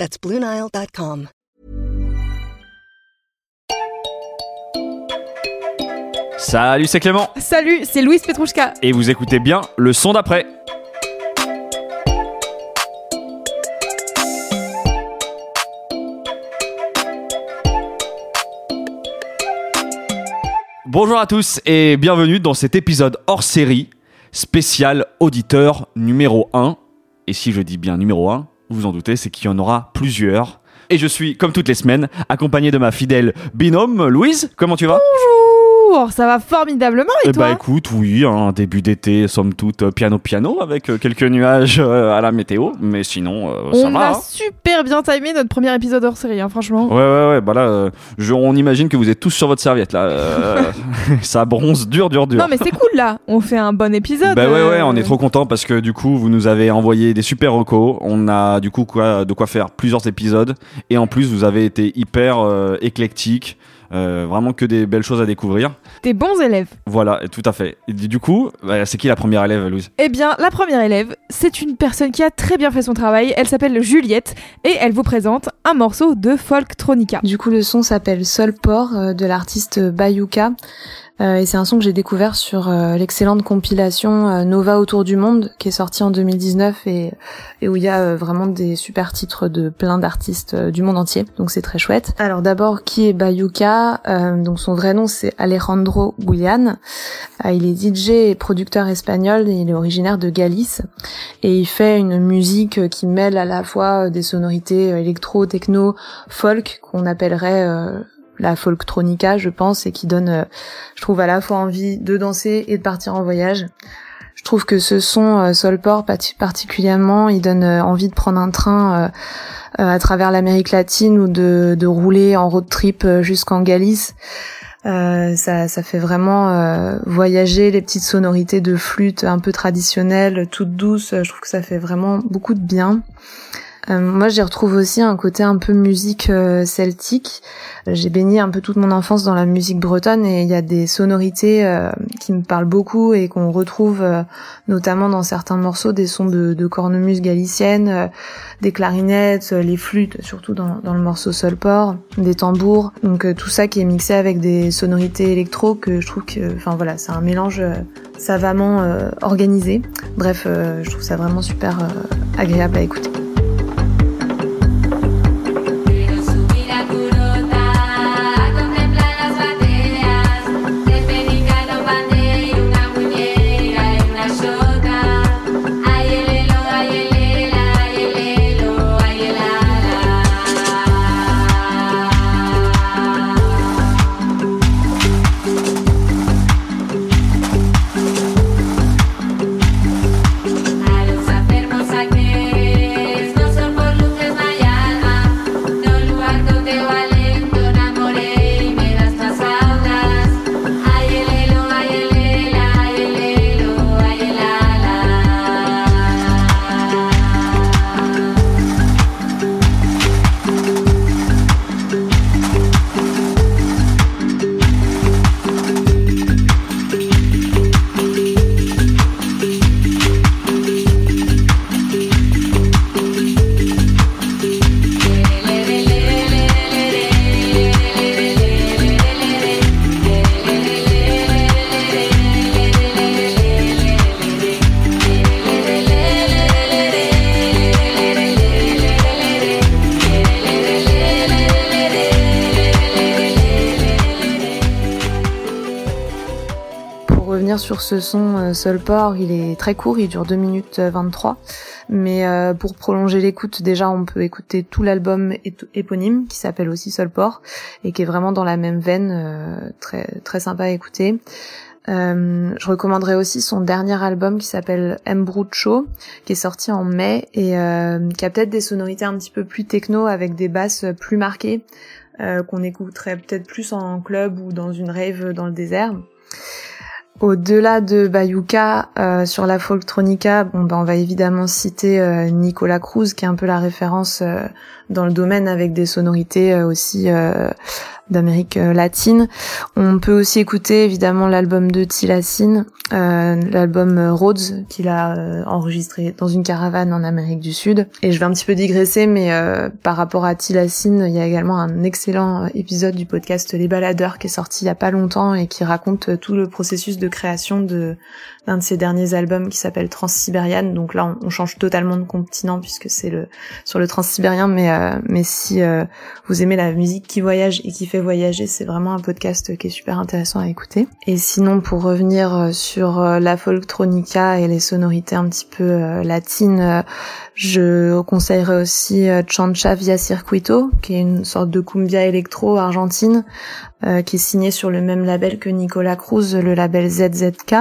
That's BlueNile.com. Salut, c'est Clément. Salut, c'est Louise Petrouchka. Et vous écoutez bien le son d'après. Bonjour à tous et bienvenue dans cet épisode hors série spécial auditeur numéro 1. Et si je dis bien numéro 1, vous en doutez, c'est qu'il y en aura plusieurs. Et je suis, comme toutes les semaines, accompagné de ma fidèle binôme, Louise. Comment tu vas? Bonjour, ça va formidablement et Eh toi bah écoute, oui, un début d'été, somme toute, euh, piano piano, avec euh, quelques nuages euh, à la météo, mais sinon, euh, ça On va. a hein. super bien timé notre premier épisode hors série, hein, franchement. Ouais, ouais, ouais, bah là, je- on imagine que vous êtes tous sur votre serviette, là. ça bronze dur, dur, dur. Non mais c'est cool là, on fait un bon épisode. Bah ouais ouais on est trop content parce que du coup vous nous avez envoyé des super recos, on a du coup quoi de quoi faire plusieurs épisodes et en plus vous avez été hyper éclectique, euh, vraiment que des belles choses à découvrir. Des bons élèves. Voilà, tout à fait. Et du coup, bah, c'est qui la première élève Louise? Eh bien, la première élève, c'est une personne qui a très bien fait son travail. Elle s'appelle Juliette et elle vous présente un morceau de Folktronica. Du coup, le son s'appelle Sol Port euh, de l'artiste Bayuka. Euh, et c'est un son que j'ai découvert sur euh, l'excellente compilation euh, Nova autour du monde qui est sortie en 2019 et, et où il y a vraiment des super titres de plein d'artistes du monde entier. Donc c'est très chouette. Alors d'abord, qui est Bayuka? Euh, Donc son vrai nom c'est Alejandro Guillan. Euh, il est DJ et producteur espagnol et il est originaire de Galice et il fait une musique qui mêle à la fois euh, des sonorités euh, électro, techno, folk qu'on appellerait euh, la folktronica, je pense, et qui donne, je trouve, à la fois envie de danser et de partir en voyage. Je trouve que ce son euh, Solport particulièrement, il donne euh, envie de prendre un train euh, à travers l'Amérique latine ou de, de rouler en road trip jusqu'en Galice. Euh, ça, ça fait vraiment voyager les petites sonorités de flûte un peu traditionnelles, toutes douces. Je trouve que ça fait vraiment beaucoup de bien. Euh, moi, j'y retrouve aussi un côté un peu musique euh, celtique. J'ai baigné un peu toute mon enfance dans la musique bretonne et il y a des sonorités euh, qui me parlent beaucoup et qu'on retrouve notamment dans certains morceaux, des sons de, cornemuse galicienne, des clarinettes, les flûtes, surtout dans, dans le morceau Solport, des tambours. Donc tout ça qui est mixé avec des sonorités électro que je trouve que, enfin voilà, c'est un mélange savamment organisé. Bref, je trouve ça vraiment super agréable à écouter. Revenir sur ce son euh, Solport, il est très court, il dure 2 minutes euh, 23. Mais euh, pour prolonger l'écoute, déjà on peut écouter tout l'album éponyme qui s'appelle aussi Solport et qui est vraiment dans la même veine, euh, très très sympa à écouter. Euh, je recommanderais aussi son dernier album qui s'appelle Embrucho, qui est sorti en mai et euh, qui a peut-être des sonorités un petit peu plus techno avec des basses plus marquées, euh, qu'on écouterait peut-être plus en club ou dans une rave dans le désert. Au-delà de Bayuka, euh, sur la folktronica, bon, ben, on va évidemment citer euh, Nicolas Cruz, qui est un peu la référence euh, dans le domaine avec des sonorités euh, aussi euh, d'Amérique euh, latine. On peut aussi écouter évidemment l'album de Tilacine, l'album Rhodes qu'il a enregistré dans une caravane en Amérique du Sud. Et je vais un petit peu digresser, mais par rapport à Tilacine, il y a également un excellent épisode du podcast Les Baladeurs qui est sorti il y a pas longtemps et qui raconte tout le processus de création de d'un de ses derniers albums qui s'appelle Transsibériane. Donc là, on, change totalement de continent puisque c'est le sur le transsibérien, mais euh, mais si euh, vous aimez la musique qui voyage et qui fait voyager, c'est vraiment un podcast qui est super intéressant à écouter. Et sinon, pour revenir euh, sur euh, la folktronica et les sonorités un petit peu euh, latines, euh, je conseillerais aussi Chancha Via Circuito, qui est une sorte de cumbia électro argentine, qui est signée sur le même label que Nicolas Cruz, le label ZZK,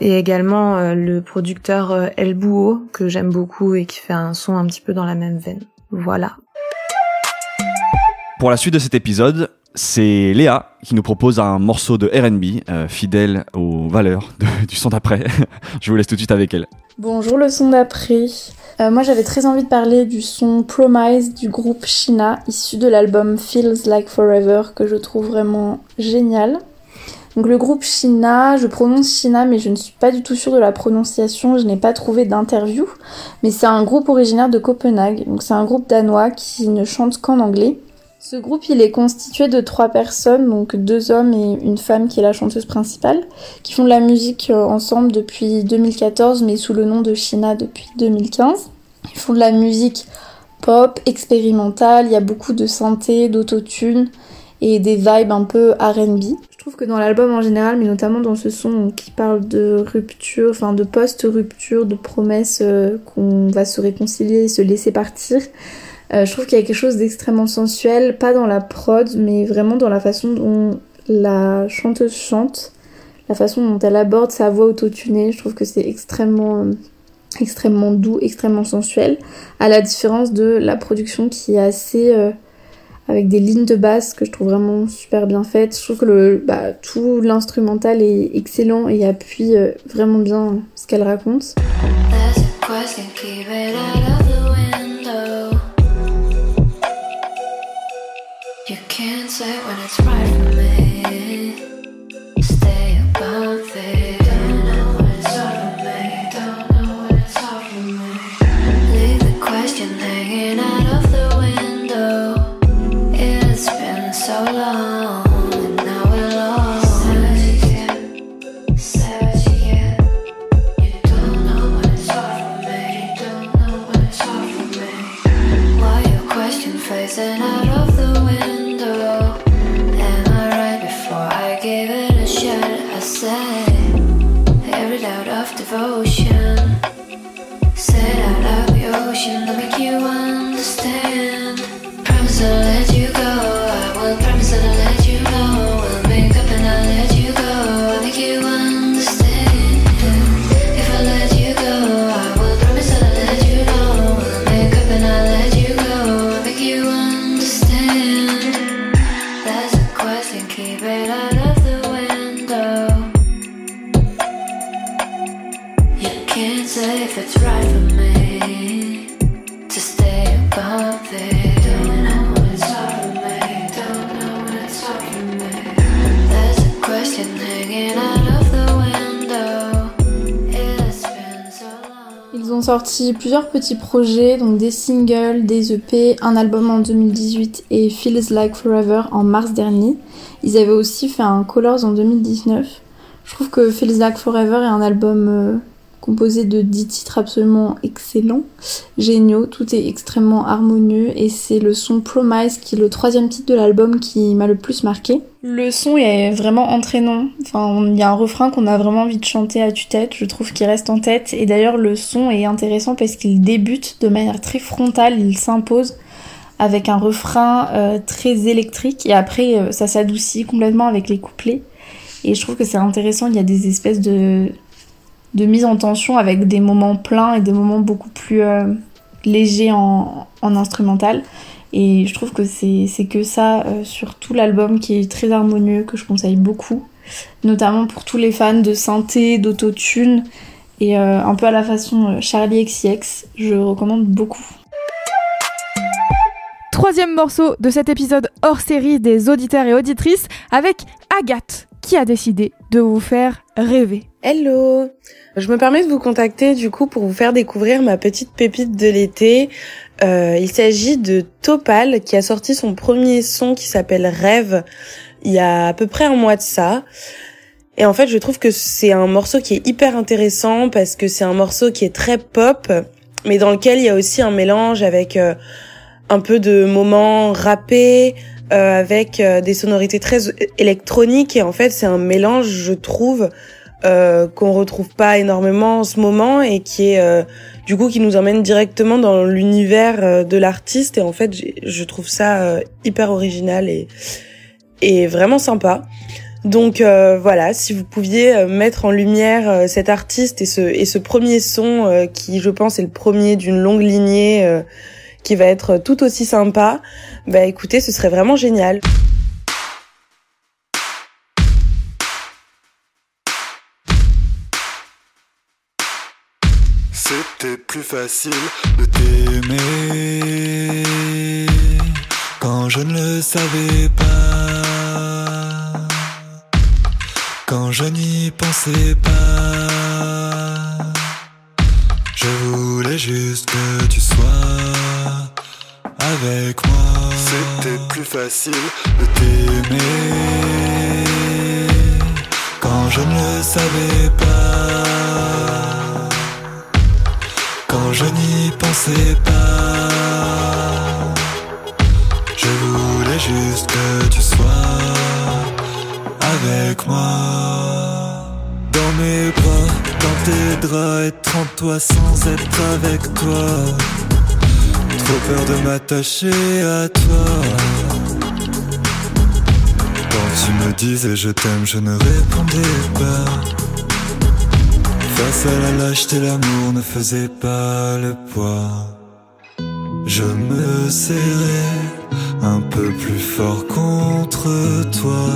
et également euh, le producteur euh, El Bouho, que j'aime beaucoup et qui fait un son un petit peu dans la même veine. Voilà. Pour la suite de cet épisode, c'est Léa qui nous propose un morceau de R&B euh, fidèle aux valeurs de- du son d'après. Je vous laisse tout de suite avec elle. Bonjour le son d'après. Euh, moi j'avais très envie de parler du son Promise du groupe Shina, issu de l'album Feels Like Forever, que je trouve vraiment génial. Donc le groupe Shina, je prononce Shina mais je ne suis pas du tout sûre de la prononciation, je n'ai pas trouvé d'interview. Mais c'est un groupe originaire de Copenhague, donc c'est un groupe danois qui ne chante qu'en anglais. Ce groupe il est constitué de trois personnes, donc deux hommes et une femme qui est la chanteuse principale qui font de la musique euh, ensemble depuis 2014, mais sous le nom de Shina depuis 2015. Ils font de la musique pop, expérimentale, il y a beaucoup de synthé, d'autotune et des vibes un peu R&B. Trouve que dans l'album en général, mais notamment dans ce son qui parle de rupture, enfin de post-rupture, de promesses euh, qu'on va se réconcilier, se laisser partir, euh, je trouve qu'il y a quelque chose d'extrêmement sensuel, pas dans la prod, mais vraiment dans la façon dont la chanteuse chante la façon dont elle aborde sa voix autotunée, je trouve que c'est extrêmement euh, extrêmement doux, extrêmement sensuel, à la différence de la production qui est assez avec des lignes de basse que je trouve vraiment super bien faites. Je trouve que le bah, tout l'instrumental est excellent et appuie euh, vraiment bien ce qu'elle raconte. So long, Ils ont sorti plusieurs petits projets, donc des singles, des EP, un album en 2018 et Feels Like Forever en mars dernier. Ils avaient aussi fait un Colors en 2019. Je trouve que Feels Like Forever est un album euh, composé de 10 titres absolument excellents, géniaux, tout est extrêmement harmonieux et c'est le son Promise qui est le troisième titre de l'album qui m'a le plus marqué. Le son est vraiment entraînant, il y a un refrain qu'on a vraiment envie de chanter à tue-tête, je trouve qu'il reste en tête et d'ailleurs le son est intéressant parce qu'il débute de manière très frontale, il s'impose avec un refrain euh, très électrique et après euh, ça s'adoucit complètement avec les couplets. Et je trouve que c'est intéressant, il y a des espèces de, de mise en tension avec des moments pleins et des moments beaucoup plus euh, légers en, en instrumental. Et je trouve que c'est que ça euh, sur tout l'album qui est très harmonieux, que je conseille beaucoup. Notamment pour tous les fans de synthé, d'autotune et euh, un peu à la façon Charlie XCX. Je recommande beaucoup. Troisième morceau de cet épisode hors série des auditeurs et auditrices avec Agathe qui a décidé de vous faire rêver. Hello Je me permets de vous contacter du coup pour vous faire découvrir ma petite pépite de l'été. Euh, il s'agit de Topal qui a sorti son premier son qui s'appelle Rêve il y a à peu près un mois de ça. Et en fait je trouve que c'est un morceau qui est hyper intéressant parce que c'est un morceau qui est très pop mais dans lequel il y a aussi un mélange avec euh, un peu de moments rappés, euh, avec euh, des sonorités très électroniques et en fait c'est un mélange je trouve euh, qu'on retrouve pas énormément en ce moment et qui est euh, du coup qui nous emmène directement dans l'univers euh, de l'artiste et en fait je trouve ça euh, hyper original et et vraiment sympa. Donc euh, voilà, si vous pouviez euh, mettre en lumière cet artiste et ce et ce premier son qui je pense est le premier d'une longue lignée qui va être tout aussi sympa, bah écoutez, ce serait vraiment génial. C'était plus facile de t'aimer quand je ne le savais pas, quand je n'y pensais pas. Je voulais juste que tu sois avec moi. C'était plus facile de t'aimer quand je ne le savais pas je n'y pensais pas. Je voulais juste que tu sois avec moi. Dans mes bras, dans tes draps, être en toi sans être avec toi. Trop peur de m'attacher à toi. Quand tu me disais je t'aime, je ne répondais pas. Face à la lâcheté, l'amour ne faisait pas le poids. Je me serrais un peu plus fort contre toi.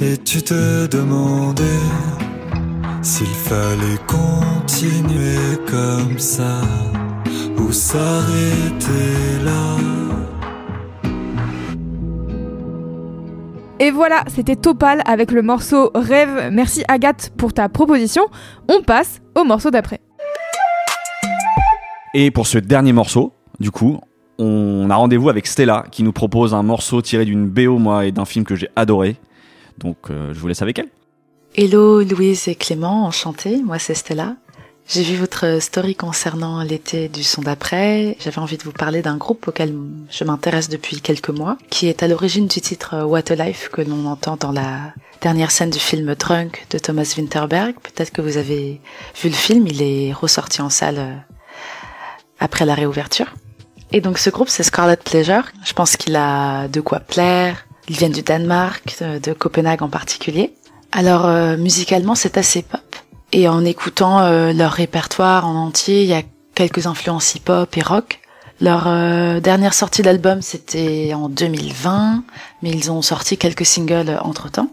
Et tu te demandais s'il fallait continuer comme ça ou s'arrêter là? Et voilà, c'était Topal avec le morceau Rêve. Merci Agathe pour ta proposition. On passe au morceau d'après. Et pour ce dernier morceau, du coup, on a rendez-vous avec Stella qui nous propose un morceau tiré d'une BO, moi, et d'un film que j'ai adoré. Donc, euh, je vous laisse avec elle. Hello Louise et Clément, enchantée, moi c'est Stella. J'ai vu votre story concernant l'été du son d'après. J'avais envie de vous parler d'un groupe auquel je m'intéresse depuis quelques mois, qui est à l'origine du titre What a Life que l'on entend dans la dernière scène du film Drunk de Thomas Winterberg. Peut-être que vous avez vu le film, il est ressorti en salle euh, après la réouverture. Et donc ce groupe c'est Scarlet Pleasure. Je pense qu'il a de quoi plaire. Ils viennent du Danemark, de Copenhague en particulier. Alors euh, musicalement c'est assez et en écoutant euh, leur répertoire en entier, il y a quelques influences hip-hop et rock. Leur euh, dernière sortie d'album c'était en 2020, mais ils ont sorti quelques singles entre temps.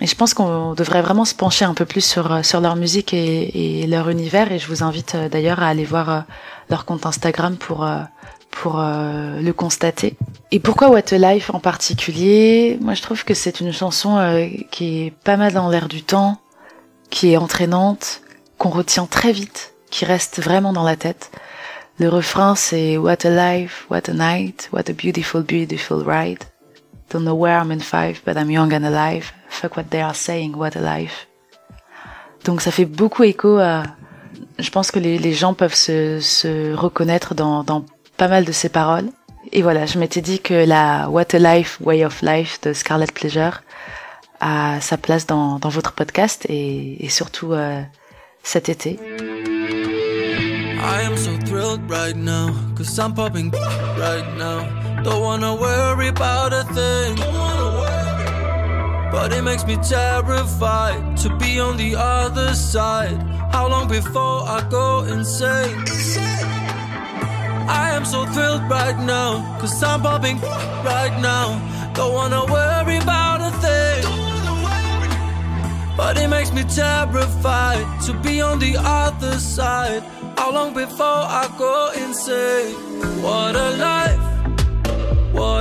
et je pense qu'on devrait vraiment se pencher un peu plus sur euh, sur leur musique et, et leur univers et je vous invite euh, d'ailleurs à aller voir euh, leur compte Instagram pour euh, pour euh, le constater. Et pourquoi What a Life en particulier? Moi, je trouve que c'est une chanson euh, qui est pas mal dans l'air du temps, qui est entraînante, qu'on retient très vite, qui reste vraiment dans la tête. Le refrain, c'est What a life, what a night, what a beautiful, beautiful ride. Don't know where I'm in five, but I'm young and alive. Fuck what they are saying, what a life. Donc ça fait beaucoup écho à... Je pense que les, les gens peuvent se, se reconnaître dans, dans pas mal de ces paroles. Et voilà, je m'étais dit que la What a Life, Way of Life de Scarlet Pleasure a sa place dans, dans votre podcast et, et surtout euh, cet été. I am so thrilled right now, cause I'm popping right now. Don't wanna worry about a thing. But it makes me terrified to be on the other side. How long before I go insane? I am so thrilled right now, cause I'm popping right now. Don't wanna worry about. But it makes me terrified to be on the other side. How long before I go insane? What a life, what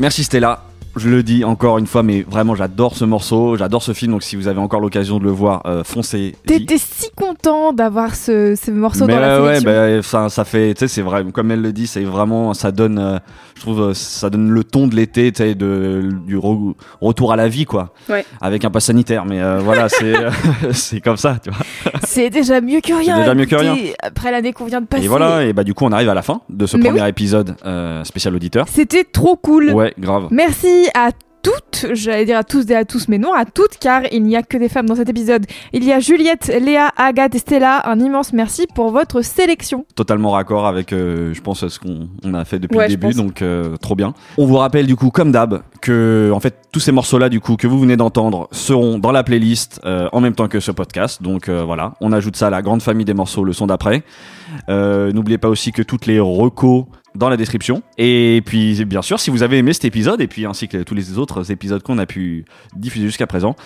Merci Stella. Je le dis encore une fois, mais vraiment j'adore ce morceau, j'adore ce film. Donc si vous avez encore l'occasion de le voir, euh, foncez. T'étais si content d'avoir ce, ce morceau Mais dans la ouais, sélection. ouais, bah, ça, ça fait, tu sais, c'est vrai, comme elle le dit, c'est vraiment, ça donne, euh, je trouve, euh, ça donne le ton de l'été, tu sais, de, du re- retour à la vie, quoi. Ouais. Avec un pass sanitaire, mais voilà, c'est, c'est comme ça, tu vois. C'est déjà mieux que rien. déjà mieux que rien. Après l'année qu'on vient de passer. Et voilà, et bah du coup, on arrive à la fin de ce Mais premier oui. épisode spécial auditeur. C'était trop cool. Ouais, grave. Merci à toutes, j'allais dire à tous et à tous, mais non à toutes, car il n'y a que des femmes dans cet épisode. Il y a Juliette, Léa, Agathe et Stella. Un immense merci pour votre sélection. totalement raccord avec, euh, je pense, ce qu'on on a fait depuis Ouais, le début, donc euh, trop bien. On vous rappelle du coup, comme d'hab, que en fait tous ces morceaux-là du coup que vous venez d'entendre seront dans la playlist euh, en même temps que ce podcast. Donc voilà, on ajoute ça à la grande famille des morceaux le son d'après. N'oubliez pas aussi que toutes les recos dans la description. Et puis bien sûr, si vous avez aimé cet épisode et puis ainsi que tous les autres épisodes qu'on a pu diffuser jusqu'à présent,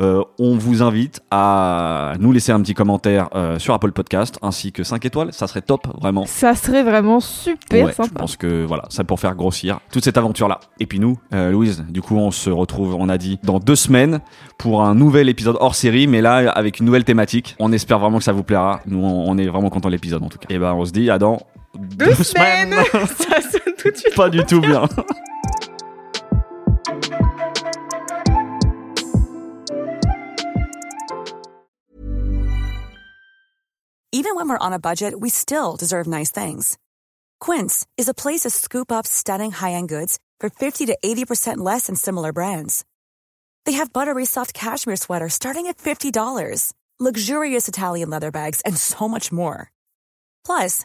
euh, on vous invite à nous laisser un petit commentaire euh, sur Apple Podcast ainsi que 5 étoiles. Ça serait top, vraiment. Ça serait vraiment super Ouais, je sympa. pense que voilà, ça pour faire grossir toute cette aventure-là. Et puis nous, euh, Louise, du coup, on se retrouve, on a dit, dans deux semaines pour un nouvel épisode hors série, mais là avec une nouvelle thématique. On espère vraiment que ça vous plaira. Nous, on, on est vraiment content de l'épisode en tout cas. Et ben, on se dit à dans Deux, semaines. Ça sonne tout de suite. Pas du tout bien. Even when we're on a budget, we still deserve nice things. Quince is a place to scoop up stunning high-end goods for 50 to 80% less than similar brands. They have buttery soft cashmere sweaters starting at $50, luxurious Italian leather bags, and so much more. Plus,